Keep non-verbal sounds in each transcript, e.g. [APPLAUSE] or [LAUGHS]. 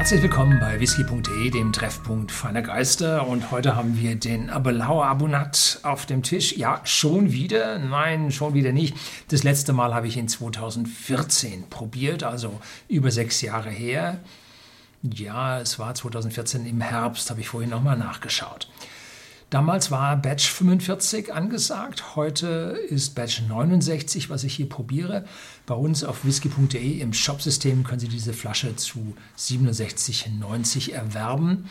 Herzlich willkommen bei whisky.de, dem Treffpunkt feiner Geister. Und heute haben wir den Abelauer Abunat auf dem Tisch. Ja, schon wieder? Nein, schon wieder nicht. Das letzte Mal habe ich ihn 2014 probiert, also über sechs Jahre her. Ja, es war 2014 im Herbst, habe ich vorhin nochmal nachgeschaut. Damals war Batch 45 angesagt, heute ist Batch 69, was ich hier probiere. Bei uns auf whisky.de im Shopsystem können Sie diese Flasche zu 67,90 erwerben.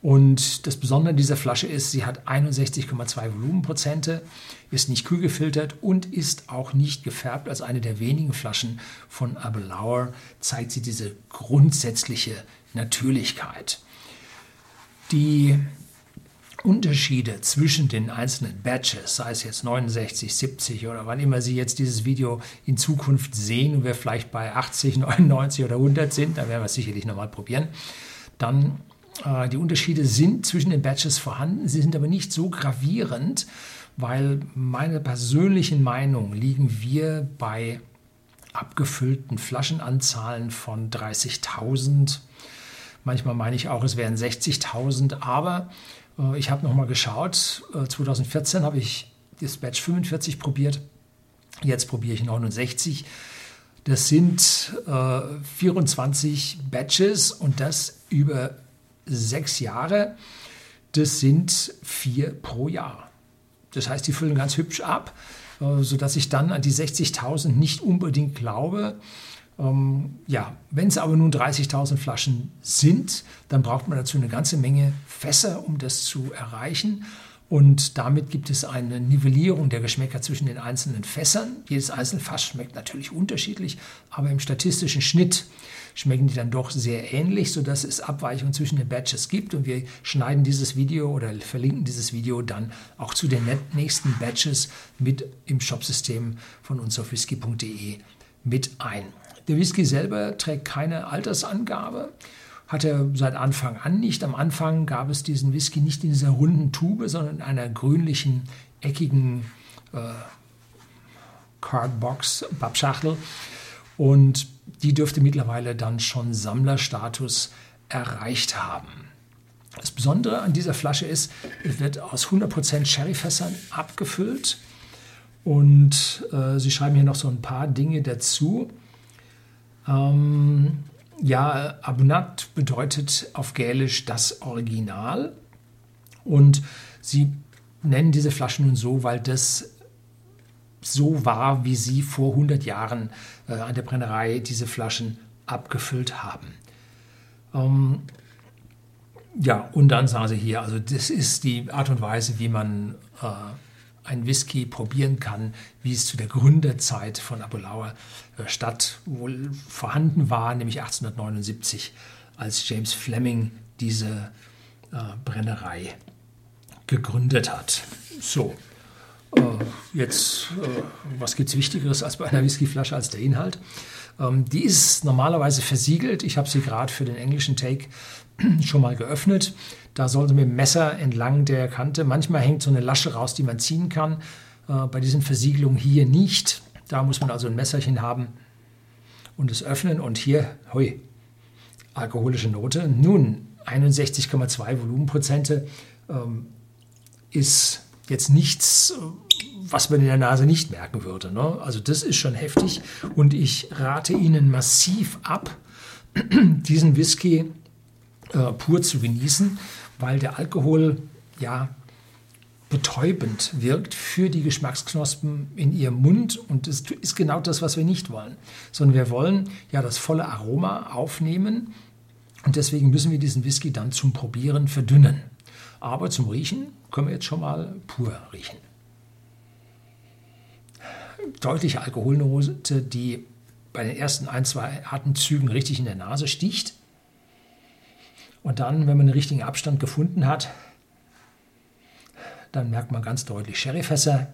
Und das Besondere dieser Flasche ist, sie hat 61,2 Volumenprozente, ist nicht kühl gefiltert und ist auch nicht gefärbt. Als eine der wenigen Flaschen von Abelauer zeigt sie diese grundsätzliche Natürlichkeit. Die Unterschiede zwischen den einzelnen Batches, sei es jetzt 69, 70 oder wann immer Sie jetzt dieses Video in Zukunft sehen und wir vielleicht bei 80, 99 [LAUGHS] oder 100 sind, da werden wir es sicherlich nochmal probieren, dann äh, die Unterschiede sind zwischen den Batches vorhanden, sie sind aber nicht so gravierend, weil meiner persönlichen Meinung liegen wir bei abgefüllten Flaschenanzahlen von 30.000. Manchmal meine ich auch, es wären 60.000, aber ich habe nochmal geschaut. 2014 äh, habe ich das Batch 45 probiert. Jetzt probiere ich 69. Das sind äh, 24 Batches und das über sechs Jahre. Das sind vier pro Jahr. Das heißt, die füllen ganz hübsch ab, äh, sodass ich dann an die 60.000 nicht unbedingt glaube. Ähm, ja, wenn es aber nun 30.000 Flaschen sind, dann braucht man dazu eine ganze Menge Fässer, um das zu erreichen. Und damit gibt es eine Nivellierung der Geschmäcker zwischen den einzelnen Fässern. Jedes einzelne Fass schmeckt natürlich unterschiedlich, aber im statistischen Schnitt schmecken die dann doch sehr ähnlich, sodass es Abweichungen zwischen den Batches gibt. Und wir schneiden dieses Video oder verlinken dieses Video dann auch zu den nächsten Batches mit im Shopsystem von uns auf whisky.de mit ein. Der Whisky selber trägt keine Altersangabe, hat er seit Anfang an nicht. Am Anfang gab es diesen Whisky nicht in dieser runden Tube, sondern in einer grünlichen, eckigen äh, Cardbox, Pappschachtel. Und die dürfte mittlerweile dann schon Sammlerstatus erreicht haben. Das Besondere an dieser Flasche ist, es wird aus 100% Sherryfässern abgefüllt. Und äh, sie schreiben hier noch so ein paar Dinge dazu. Ähm, ja, Abunat bedeutet auf Gälisch das Original. Und sie nennen diese Flaschen nun so, weil das so war, wie sie vor 100 Jahren äh, an der Brennerei diese Flaschen abgefüllt haben. Ähm, ja, und dann sagen sie hier, also das ist die Art und Weise, wie man äh, ein Whisky probieren kann, wie es zu der Gründerzeit von Abulauer äh, Stadt wohl vorhanden war, nämlich 1879, als James Fleming diese äh, Brennerei gegründet hat. So, äh, jetzt, äh, was gibt es Wichtigeres als bei einer Whiskyflasche als der Inhalt? Ähm, die ist normalerweise versiegelt. Ich habe sie gerade für den englischen Take [CLEARS THROAT] schon mal geöffnet. Da sollte mit dem Messer entlang der Kante, manchmal hängt so eine Lasche raus, die man ziehen kann. Äh, bei diesen Versiegelungen hier nicht. Da muss man also ein Messerchen haben und es öffnen. Und hier, hui, alkoholische Note. Nun, 61,2 Volumenprozente ähm, ist jetzt nichts, was man in der Nase nicht merken würde. Ne? Also das ist schon heftig und ich rate Ihnen massiv ab, [CLEARS THROAT] diesen Whisky äh, pur zu genießen, weil der Alkohol ja betäubend wirkt für die Geschmacksknospen in ihrem Mund und das ist genau das, was wir nicht wollen, sondern wir wollen ja das volle Aroma aufnehmen und deswegen müssen wir diesen Whisky dann zum Probieren verdünnen. Aber zum Riechen können wir jetzt schon mal pur riechen. Deutliche Alkoholnote, die bei den ersten ein, zwei Atemzügen richtig in der Nase sticht. Und dann, wenn man den richtigen Abstand gefunden hat, dann merkt man ganz deutlich Sherryfässer,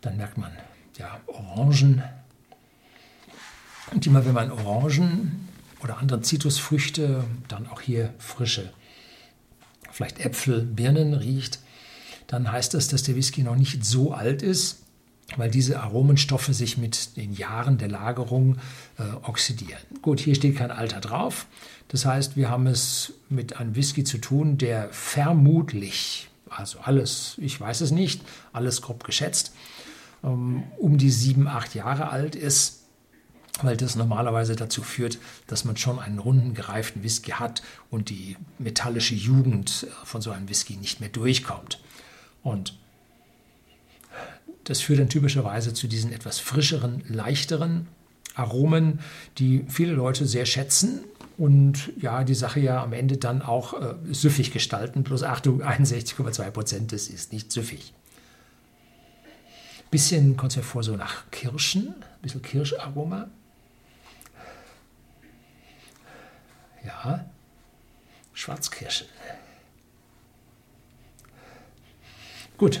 dann merkt man ja, Orangen. Und immer wenn man Orangen oder andere Zitrusfrüchte, dann auch hier frische, vielleicht Äpfel, Birnen riecht, dann heißt das, dass der Whisky noch nicht so alt ist. Weil diese Aromenstoffe sich mit den Jahren der Lagerung äh, oxidieren. Gut, hier steht kein Alter drauf. Das heißt, wir haben es mit einem Whisky zu tun, der vermutlich, also alles, ich weiß es nicht, alles grob geschätzt, ähm, um die sieben, acht Jahre alt ist, weil das normalerweise dazu führt, dass man schon einen runden, gereiften Whisky hat und die metallische Jugend von so einem Whisky nicht mehr durchkommt. Und das führt dann typischerweise zu diesen etwas frischeren, leichteren Aromen, die viele Leute sehr schätzen und ja, die Sache ja am Ende dann auch äh, süffig gestalten. Plus Achtung, [LAUGHS] 61,2 Prozent, das ist nicht süffig. Bisschen kommt es mir vor so nach Kirschen, ein bisschen Kirscharoma. Ja, Schwarzkirschen. Gut,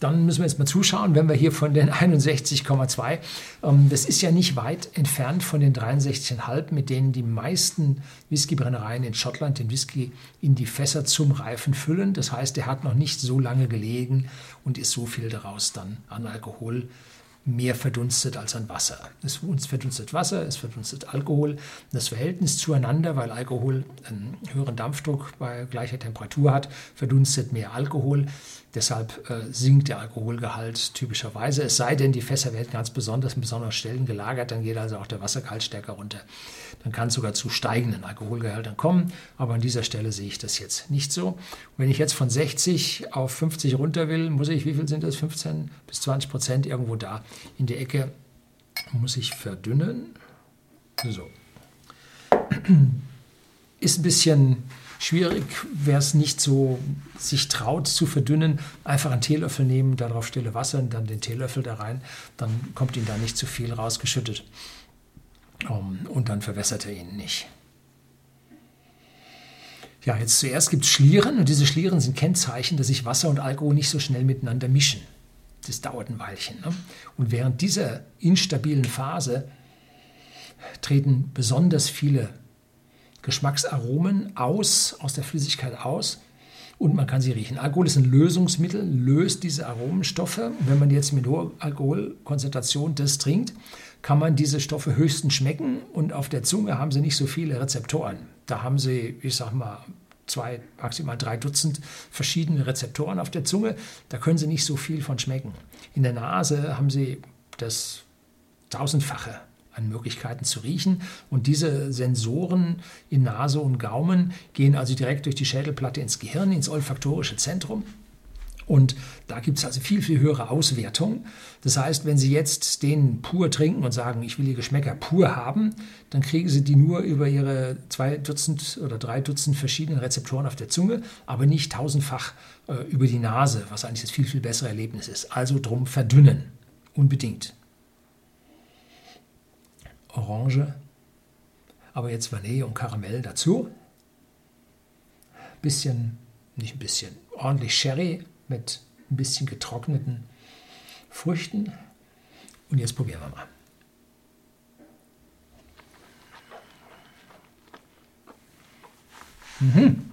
dann müssen wir jetzt mal zuschauen, wenn wir hier von den 61,2, ähm, das ist ja nicht weit entfernt von den 63,5, mit denen die meisten Whiskybrennereien in Schottland den Whisky in die Fässer zum Reifen füllen. Das heißt, er hat noch nicht so lange gelegen und ist so viel daraus dann an Alkohol mehr verdunstet als an Wasser. Es verdunstet Wasser, es verdunstet Alkohol. Das Verhältnis zueinander, weil Alkohol einen höheren Dampfdruck bei gleicher Temperatur hat, verdunstet mehr Alkohol. Deshalb äh, sinkt der Alkoholgehalt typischerweise. Es sei denn, die Fässer werden ganz besonders in besonderen Stellen gelagert, dann geht also auch der Wassergehalt stärker runter. Dann kann es sogar zu steigenden Alkoholgehalten kommen. Aber an dieser Stelle sehe ich das jetzt nicht so. Und wenn ich jetzt von 60 auf 50 runter will, muss ich, wie viel sind das? 15 bis 20 Prozent irgendwo da in der Ecke muss ich verdünnen. So. Ist ein bisschen schwierig, wer es nicht so sich traut zu verdünnen, einfach einen Teelöffel nehmen, darauf stille Wasser und dann den Teelöffel da rein, dann kommt ihm da nicht zu viel rausgeschüttet um, und dann verwässert er ihn nicht. Ja, jetzt zuerst gibt es Schlieren und diese Schlieren sind Kennzeichen, dass sich Wasser und Alkohol nicht so schnell miteinander mischen. Das dauert ein Weilchen. Ne? Und während dieser instabilen Phase treten besonders viele Geschmacksaromen aus, aus der Flüssigkeit aus und man kann sie riechen. Alkohol ist ein Lösungsmittel, löst diese Aromenstoffe. Wenn man jetzt mit hoher Alkoholkonzentration das trinkt, kann man diese Stoffe höchstens schmecken und auf der Zunge haben sie nicht so viele Rezeptoren. Da haben sie, ich sag mal, zwei, maximal drei Dutzend verschiedene Rezeptoren auf der Zunge. Da können sie nicht so viel von schmecken. In der Nase haben sie das tausendfache an Möglichkeiten zu riechen. Und diese Sensoren in Nase und Gaumen gehen also direkt durch die Schädelplatte ins Gehirn, ins olfaktorische Zentrum. Und da gibt es also viel, viel höhere Auswertung. Das heißt, wenn Sie jetzt den pur trinken und sagen, ich will die Geschmäcker pur haben, dann kriegen Sie die nur über Ihre zwei Dutzend oder drei Dutzend verschiedenen Rezeptoren auf der Zunge, aber nicht tausendfach äh, über die Nase, was eigentlich das viel, viel bessere Erlebnis ist. Also drum verdünnen. Unbedingt. Orange, aber jetzt Vanille und Karamell dazu. Bisschen, nicht ein bisschen, ordentlich Sherry mit ein bisschen getrockneten Früchten. Und jetzt probieren wir mal. Mhm.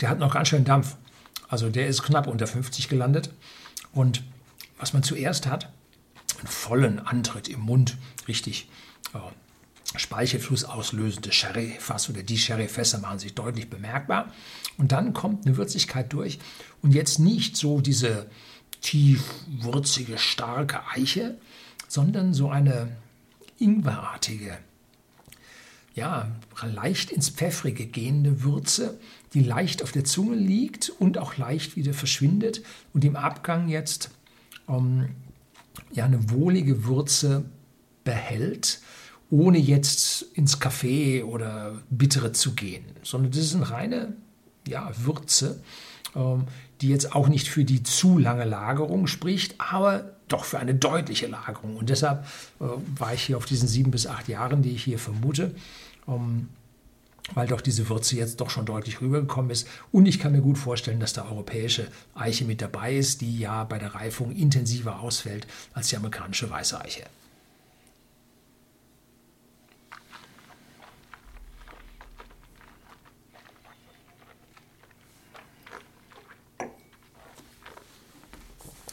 Der hat noch ganz schön Dampf. Also der ist knapp unter 50 gelandet. Und was man zuerst hat, einen vollen Antritt im Mund, richtig äh, Speichelfluss auslösende Sherryfass oder die Sherryfässer machen sich deutlich bemerkbar. Und dann kommt eine Würzigkeit durch. Und jetzt nicht so diese tief würzige, starke Eiche, sondern so eine ingwerartige, ja, leicht ins Pfeffrige gehende Würze, die leicht auf der Zunge liegt und auch leicht wieder verschwindet. Und im Abgang jetzt ähm, ja, eine wohlige Würze behält, ohne jetzt ins Café oder bittere zu gehen, sondern das ist eine reine ja, Würze, ähm, die jetzt auch nicht für die zu lange Lagerung spricht, aber doch für eine deutliche Lagerung. Und deshalb äh, war ich hier auf diesen sieben bis acht Jahren, die ich hier vermute. Ähm, weil doch diese Würze jetzt doch schon deutlich rübergekommen ist. Und ich kann mir gut vorstellen, dass da europäische Eiche mit dabei ist, die ja bei der Reifung intensiver ausfällt als die amerikanische Weiße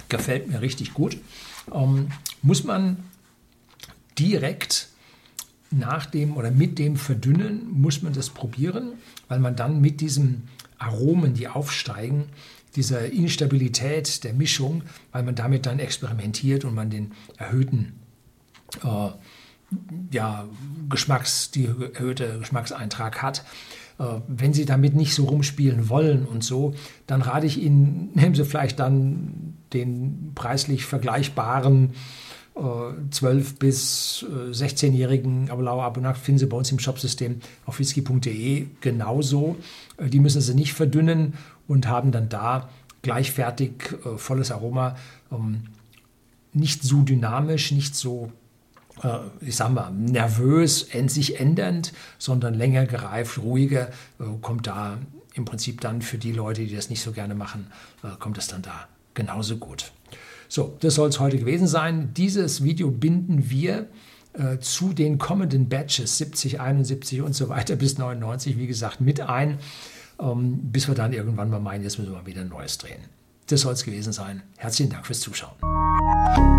Gefällt mir richtig gut. Ähm, muss man direkt nach dem oder mit dem Verdünnen, muss man das probieren, weil man dann mit diesen Aromen, die aufsteigen, dieser Instabilität der Mischung, weil man damit dann experimentiert und man den erhöhten äh, ja, Geschmacks, die erhöhte Geschmackseintrag hat. Äh, wenn Sie damit nicht so rumspielen wollen und so, dann rate ich Ihnen, [LAUGHS] nehmen Sie vielleicht dann den preislich vergleichbaren 12 äh, bis 16-jährigen Abelau Abonak finden Sie bei uns im Shopsystem auf whisky.de genauso. Äh, die müssen Sie nicht verdünnen und haben dann da gleichfertig volles Aroma. Ähm, nicht so dynamisch, nicht so äh, ich sag mal, nervös, sich ändernd, sondern länger gereift, ruhiger, äh, kommt da im Prinzip dann für die Leute, die das nicht so gerne machen, äh, kommt es dann da genauso gut. So, das soll es heute gewesen sein. Dieses Video binden wir äh, zu den kommenden Batches 70, 71 und so weiter bis 99, wie gesagt, mit ein, ähm, bis wir dann irgendwann mal meinen, jetzt müssen wir mal wieder ein neues drehen. Das soll es gewesen sein. Herzlichen Dank fürs Zuschauen.